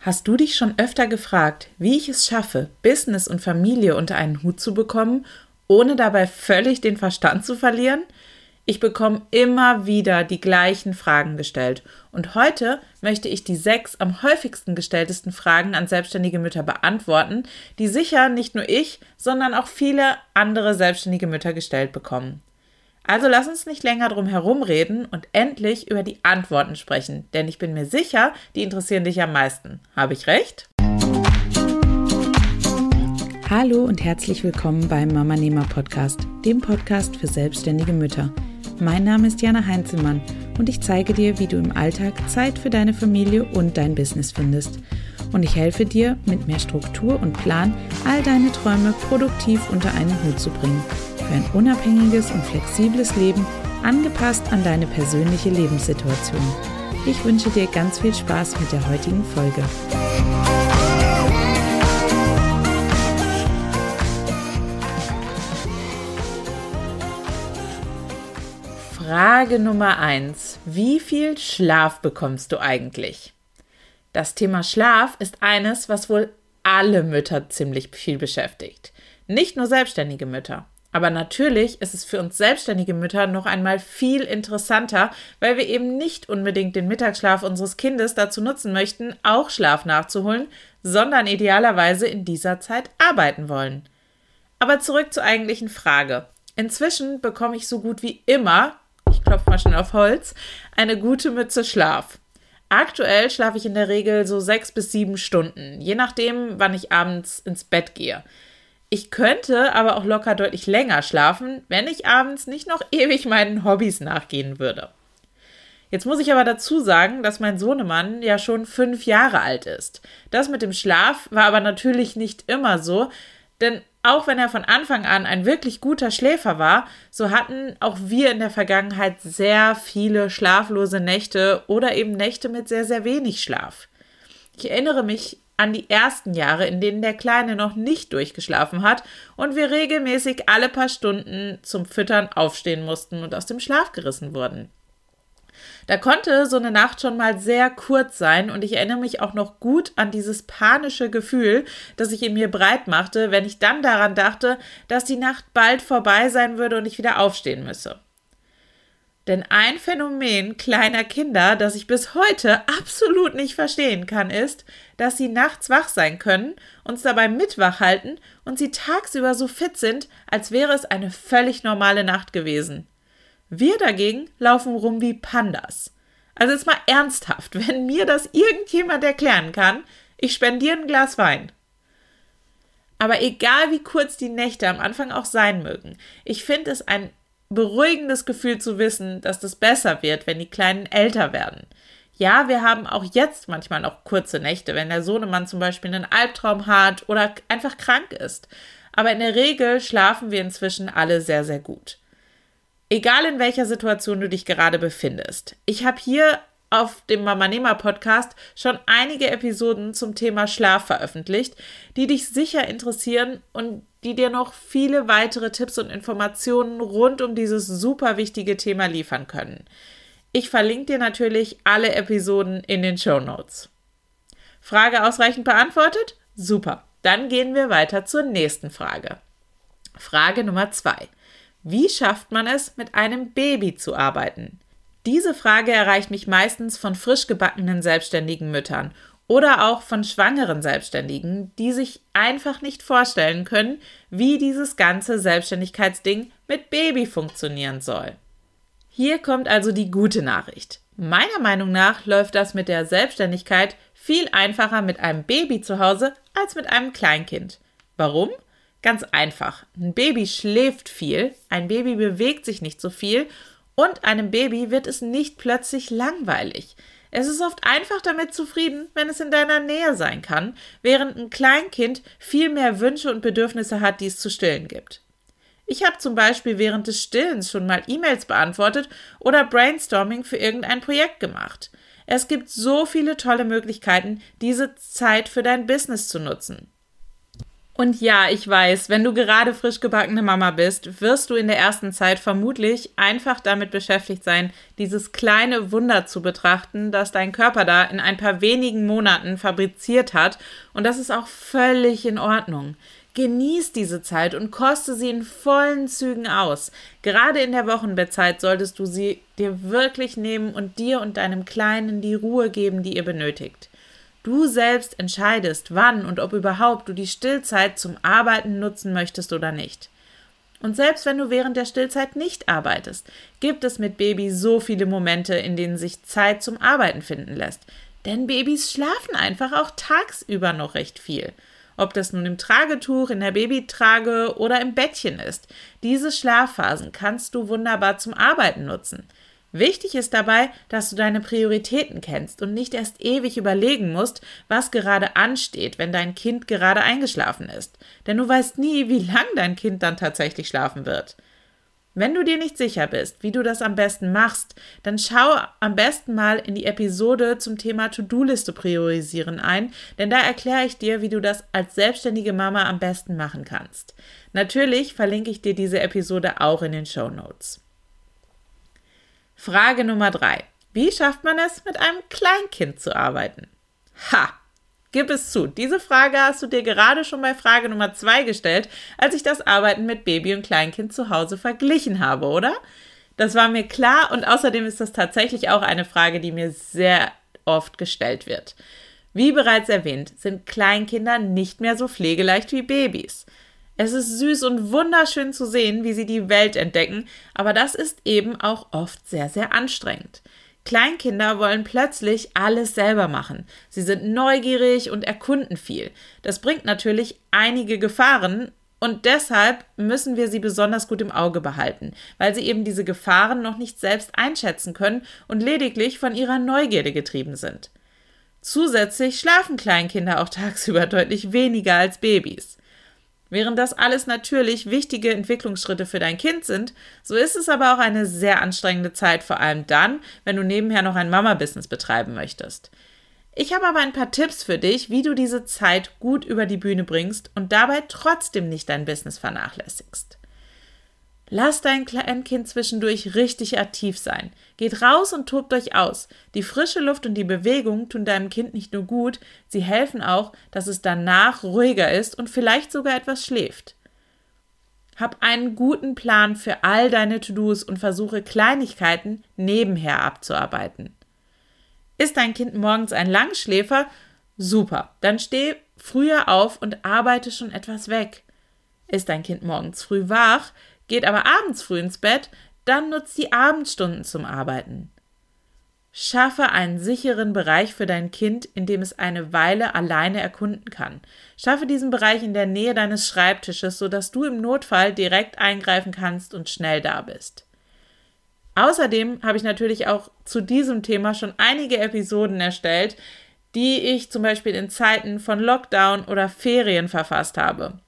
Hast du dich schon öfter gefragt, wie ich es schaffe, Business und Familie unter einen Hut zu bekommen, ohne dabei völlig den Verstand zu verlieren? Ich bekomme immer wieder die gleichen Fragen gestellt und heute möchte ich die sechs am häufigsten gestelltesten Fragen an selbstständige Mütter beantworten, die sicher nicht nur ich, sondern auch viele andere selbstständige Mütter gestellt bekommen. Also lass uns nicht länger drum herumreden und endlich über die Antworten sprechen, denn ich bin mir sicher, die interessieren dich am meisten. Habe ich recht? Hallo und herzlich willkommen beim Mama Nehmer Podcast, dem Podcast für selbstständige Mütter. Mein Name ist Jana Heinzelmann und ich zeige dir, wie du im Alltag Zeit für deine Familie und dein Business findest. Und ich helfe dir, mit mehr Struktur und Plan all deine Träume produktiv unter einen Hut zu bringen für ein unabhängiges und flexibles Leben, angepasst an deine persönliche Lebenssituation. Ich wünsche dir ganz viel Spaß mit der heutigen Folge. Frage Nummer 1. Wie viel Schlaf bekommst du eigentlich? Das Thema Schlaf ist eines, was wohl alle Mütter ziemlich viel beschäftigt. Nicht nur selbstständige Mütter. Aber natürlich ist es für uns selbstständige Mütter noch einmal viel interessanter, weil wir eben nicht unbedingt den Mittagsschlaf unseres Kindes dazu nutzen möchten, auch Schlaf nachzuholen, sondern idealerweise in dieser Zeit arbeiten wollen. Aber zurück zur eigentlichen Frage. Inzwischen bekomme ich so gut wie immer, ich klopfe mal schon auf Holz, eine gute Mütze Schlaf. Aktuell schlafe ich in der Regel so sechs bis sieben Stunden, je nachdem, wann ich abends ins Bett gehe. Ich könnte aber auch locker deutlich länger schlafen, wenn ich abends nicht noch ewig meinen Hobbys nachgehen würde. Jetzt muss ich aber dazu sagen, dass mein Sohnemann ja schon fünf Jahre alt ist. Das mit dem Schlaf war aber natürlich nicht immer so, denn auch wenn er von Anfang an ein wirklich guter Schläfer war, so hatten auch wir in der Vergangenheit sehr viele schlaflose Nächte oder eben Nächte mit sehr, sehr wenig Schlaf. Ich erinnere mich an die ersten Jahre, in denen der Kleine noch nicht durchgeschlafen hat und wir regelmäßig alle paar Stunden zum Füttern aufstehen mussten und aus dem Schlaf gerissen wurden. Da konnte so eine Nacht schon mal sehr kurz sein und ich erinnere mich auch noch gut an dieses panische Gefühl, das sich in mir breit machte, wenn ich dann daran dachte, dass die Nacht bald vorbei sein würde und ich wieder aufstehen müsse. Denn ein Phänomen kleiner Kinder, das ich bis heute absolut nicht verstehen kann, ist, dass sie nachts wach sein können, uns dabei mitwach halten und sie tagsüber so fit sind, als wäre es eine völlig normale Nacht gewesen. Wir dagegen laufen rum wie Pandas. Also jetzt mal ernsthaft, wenn mir das irgendjemand erklären kann, ich spendiere ein Glas Wein. Aber egal wie kurz die Nächte am Anfang auch sein mögen, ich finde es ein beruhigendes Gefühl zu wissen, dass das besser wird, wenn die Kleinen älter werden. Ja, wir haben auch jetzt manchmal noch kurze Nächte, wenn der Sohnemann zum Beispiel einen Albtraum hat oder einfach krank ist. Aber in der Regel schlafen wir inzwischen alle sehr, sehr gut. Egal in welcher Situation du dich gerade befindest. Ich habe hier auf dem Mama Nehmer Podcast schon einige Episoden zum Thema Schlaf veröffentlicht, die dich sicher interessieren und die dir noch viele weitere Tipps und Informationen rund um dieses super wichtige Thema liefern können. Ich verlinke dir natürlich alle Episoden in den Show Notes. Frage ausreichend beantwortet? Super. Dann gehen wir weiter zur nächsten Frage. Frage Nummer zwei. Wie schafft man es, mit einem Baby zu arbeiten? Diese Frage erreicht mich meistens von frisch gebackenen selbstständigen Müttern oder auch von schwangeren Selbstständigen, die sich einfach nicht vorstellen können, wie dieses ganze Selbstständigkeitsding mit Baby funktionieren soll. Hier kommt also die gute Nachricht. Meiner Meinung nach läuft das mit der Selbstständigkeit viel einfacher mit einem Baby zu Hause als mit einem Kleinkind. Warum? Ganz einfach. Ein Baby schläft viel, ein Baby bewegt sich nicht so viel und einem Baby wird es nicht plötzlich langweilig. Es ist oft einfach damit zufrieden, wenn es in deiner Nähe sein kann, während ein Kleinkind viel mehr Wünsche und Bedürfnisse hat, die es zu stillen gibt. Ich habe zum Beispiel während des Stillens schon mal E-Mails beantwortet oder Brainstorming für irgendein Projekt gemacht. Es gibt so viele tolle Möglichkeiten, diese Zeit für dein Business zu nutzen. Und ja, ich weiß, wenn du gerade frisch gebackene Mama bist, wirst du in der ersten Zeit vermutlich einfach damit beschäftigt sein, dieses kleine Wunder zu betrachten, das dein Körper da in ein paar wenigen Monaten fabriziert hat. Und das ist auch völlig in Ordnung. Genieß diese Zeit und koste sie in vollen Zügen aus. Gerade in der Wochenbettzeit solltest du sie dir wirklich nehmen und dir und deinem Kleinen die Ruhe geben, die ihr benötigt. Du selbst entscheidest, wann und ob überhaupt du die Stillzeit zum Arbeiten nutzen möchtest oder nicht. Und selbst wenn du während der Stillzeit nicht arbeitest, gibt es mit Baby so viele Momente, in denen sich Zeit zum Arbeiten finden lässt. Denn Babys schlafen einfach auch tagsüber noch recht viel. Ob das nun im Tragetuch, in der Babytrage oder im Bettchen ist. Diese Schlafphasen kannst du wunderbar zum Arbeiten nutzen. Wichtig ist dabei, dass du deine Prioritäten kennst und nicht erst ewig überlegen musst, was gerade ansteht, wenn dein Kind gerade eingeschlafen ist. Denn du weißt nie, wie lang dein Kind dann tatsächlich schlafen wird. Wenn du dir nicht sicher bist, wie du das am besten machst, dann schau am besten mal in die Episode zum Thema To-Do-Liste priorisieren ein, denn da erkläre ich dir, wie du das als selbstständige Mama am besten machen kannst. Natürlich verlinke ich dir diese Episode auch in den Show Notes. Frage Nummer drei. Wie schafft man es, mit einem Kleinkind zu arbeiten? Ha! Gib es zu. Diese Frage hast du dir gerade schon bei Frage Nummer zwei gestellt, als ich das Arbeiten mit Baby und Kleinkind zu Hause verglichen habe, oder? Das war mir klar und außerdem ist das tatsächlich auch eine Frage, die mir sehr oft gestellt wird. Wie bereits erwähnt, sind Kleinkinder nicht mehr so pflegeleicht wie Babys. Es ist süß und wunderschön zu sehen, wie sie die Welt entdecken, aber das ist eben auch oft sehr, sehr anstrengend. Kleinkinder wollen plötzlich alles selber machen. Sie sind neugierig und erkunden viel. Das bringt natürlich einige Gefahren und deshalb müssen wir sie besonders gut im Auge behalten, weil sie eben diese Gefahren noch nicht selbst einschätzen können und lediglich von ihrer Neugierde getrieben sind. Zusätzlich schlafen Kleinkinder auch tagsüber deutlich weniger als Babys. Während das alles natürlich wichtige Entwicklungsschritte für dein Kind sind, so ist es aber auch eine sehr anstrengende Zeit, vor allem dann, wenn du nebenher noch ein Mama-Business betreiben möchtest. Ich habe aber ein paar Tipps für dich, wie du diese Zeit gut über die Bühne bringst und dabei trotzdem nicht dein Business vernachlässigst. Lass dein Kleinkind zwischendurch richtig aktiv sein. Geht raus und tobt euch aus. Die frische Luft und die Bewegung tun deinem Kind nicht nur gut, sie helfen auch, dass es danach ruhiger ist und vielleicht sogar etwas schläft. Hab einen guten Plan für all deine To-Dos und versuche Kleinigkeiten nebenher abzuarbeiten. Ist dein Kind morgens ein Langschläfer? Super, dann steh früher auf und arbeite schon etwas weg. Ist dein Kind morgens früh wach? Geht aber abends früh ins Bett, dann nutzt die Abendstunden zum Arbeiten. Schaffe einen sicheren Bereich für dein Kind, in dem es eine Weile alleine erkunden kann. Schaffe diesen Bereich in der Nähe deines Schreibtisches, sodass du im Notfall direkt eingreifen kannst und schnell da bist. Außerdem habe ich natürlich auch zu diesem Thema schon einige Episoden erstellt, die ich zum Beispiel in Zeiten von Lockdown oder Ferien verfasst habe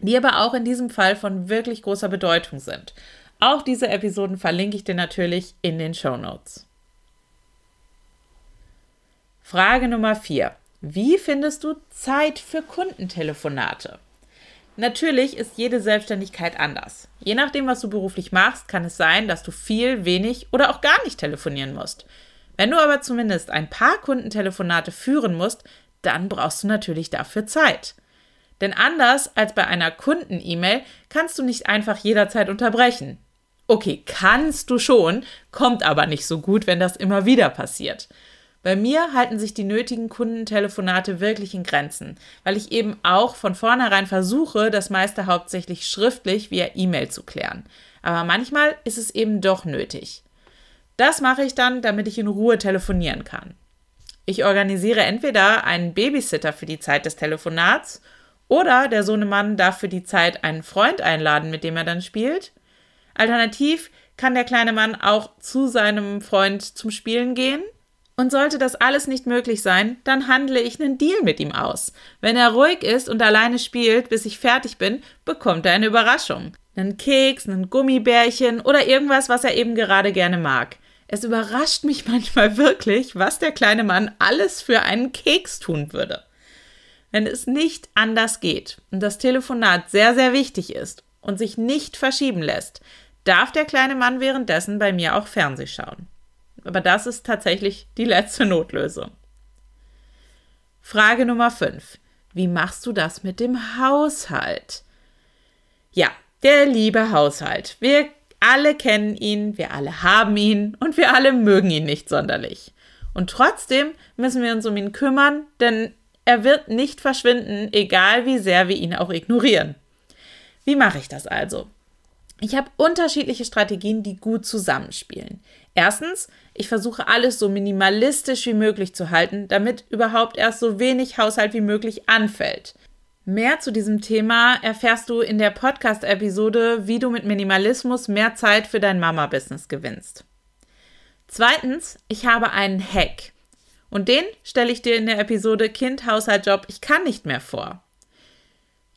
die aber auch in diesem Fall von wirklich großer Bedeutung sind. Auch diese Episoden verlinke ich dir natürlich in den Show Notes. Frage Nummer 4. Wie findest du Zeit für Kundentelefonate? Natürlich ist jede Selbstständigkeit anders. Je nachdem, was du beruflich machst, kann es sein, dass du viel, wenig oder auch gar nicht telefonieren musst. Wenn du aber zumindest ein paar Kundentelefonate führen musst, dann brauchst du natürlich dafür Zeit. Denn anders als bei einer Kunden-E-Mail kannst du nicht einfach jederzeit unterbrechen. Okay, kannst du schon, kommt aber nicht so gut, wenn das immer wieder passiert. Bei mir halten sich die nötigen Kundentelefonate wirklich in Grenzen, weil ich eben auch von vornherein versuche, das meiste hauptsächlich schriftlich via E-Mail zu klären. Aber manchmal ist es eben doch nötig. Das mache ich dann, damit ich in Ruhe telefonieren kann. Ich organisiere entweder einen Babysitter für die Zeit des Telefonats oder der Sohnemann darf für die Zeit einen Freund einladen, mit dem er dann spielt. Alternativ kann der kleine Mann auch zu seinem Freund zum Spielen gehen. Und sollte das alles nicht möglich sein, dann handle ich einen Deal mit ihm aus. Wenn er ruhig ist und alleine spielt, bis ich fertig bin, bekommt er eine Überraschung. Einen Keks, einen Gummibärchen oder irgendwas, was er eben gerade gerne mag. Es überrascht mich manchmal wirklich, was der kleine Mann alles für einen Keks tun würde. Wenn es nicht anders geht und das Telefonat sehr, sehr wichtig ist und sich nicht verschieben lässt, darf der kleine Mann währenddessen bei mir auch Fernseh schauen. Aber das ist tatsächlich die letzte Notlösung. Frage Nummer 5. Wie machst du das mit dem Haushalt? Ja, der liebe Haushalt. Wir alle kennen ihn, wir alle haben ihn und wir alle mögen ihn nicht sonderlich. Und trotzdem müssen wir uns um ihn kümmern, denn er wird nicht verschwinden, egal wie sehr wir ihn auch ignorieren. Wie mache ich das also? Ich habe unterschiedliche Strategien, die gut zusammenspielen. Erstens, ich versuche alles so minimalistisch wie möglich zu halten, damit überhaupt erst so wenig Haushalt wie möglich anfällt. Mehr zu diesem Thema erfährst du in der Podcast-Episode, wie du mit Minimalismus mehr Zeit für dein Mama-Business gewinnst. Zweitens, ich habe einen Hack. Und den stelle ich dir in der Episode Kind, Haushalt, Job, ich kann nicht mehr vor.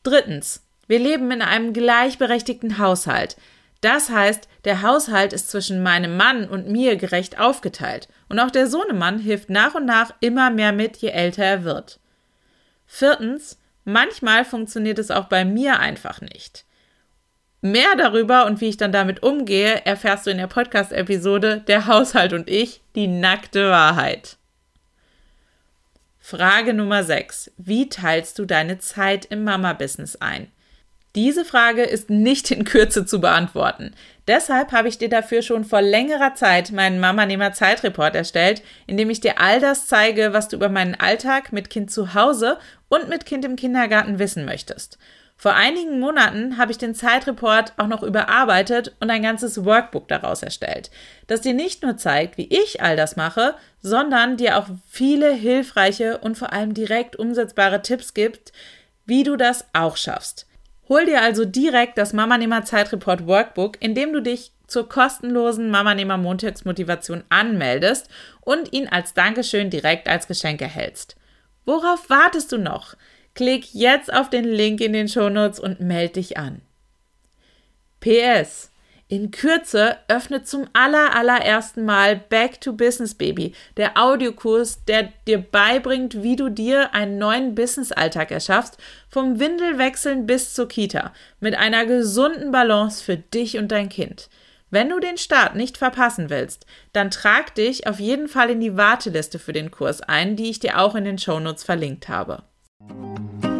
Drittens, wir leben in einem gleichberechtigten Haushalt. Das heißt, der Haushalt ist zwischen meinem Mann und mir gerecht aufgeteilt. Und auch der Sohnemann hilft nach und nach immer mehr mit, je älter er wird. Viertens, manchmal funktioniert es auch bei mir einfach nicht. Mehr darüber und wie ich dann damit umgehe, erfährst du in der Podcast-Episode Der Haushalt und ich, die nackte Wahrheit. Frage Nummer 6. Wie teilst du deine Zeit im Mama-Business ein? Diese Frage ist nicht in Kürze zu beantworten. Deshalb habe ich dir dafür schon vor längerer Zeit meinen Mama-Nehmer Zeitreport erstellt, in dem ich dir all das zeige, was du über meinen Alltag mit Kind zu Hause und mit Kind im Kindergarten wissen möchtest. Vor einigen Monaten habe ich den Zeitreport auch noch überarbeitet und ein ganzes Workbook daraus erstellt, das dir nicht nur zeigt, wie ich all das mache, sondern dir auch viele hilfreiche und vor allem direkt umsetzbare Tipps gibt, wie du das auch schaffst. Hol dir also direkt das Mamanehmer Zeitreport Workbook, indem du dich zur kostenlosen Mamanehmer Montagsmotivation anmeldest und ihn als Dankeschön direkt als Geschenk erhältst. Worauf wartest du noch? Klick jetzt auf den Link in den Shownotes und melde dich an. PS in Kürze öffnet zum aller, allerersten Mal Back to Business Baby, der Audiokurs, der dir beibringt, wie du dir einen neuen Business-Alltag erschaffst, vom Windelwechseln bis zur Kita, mit einer gesunden Balance für dich und dein Kind. Wenn du den Start nicht verpassen willst, dann trag dich auf jeden Fall in die Warteliste für den Kurs ein, die ich dir auch in den Shownotes verlinkt habe. Thank you.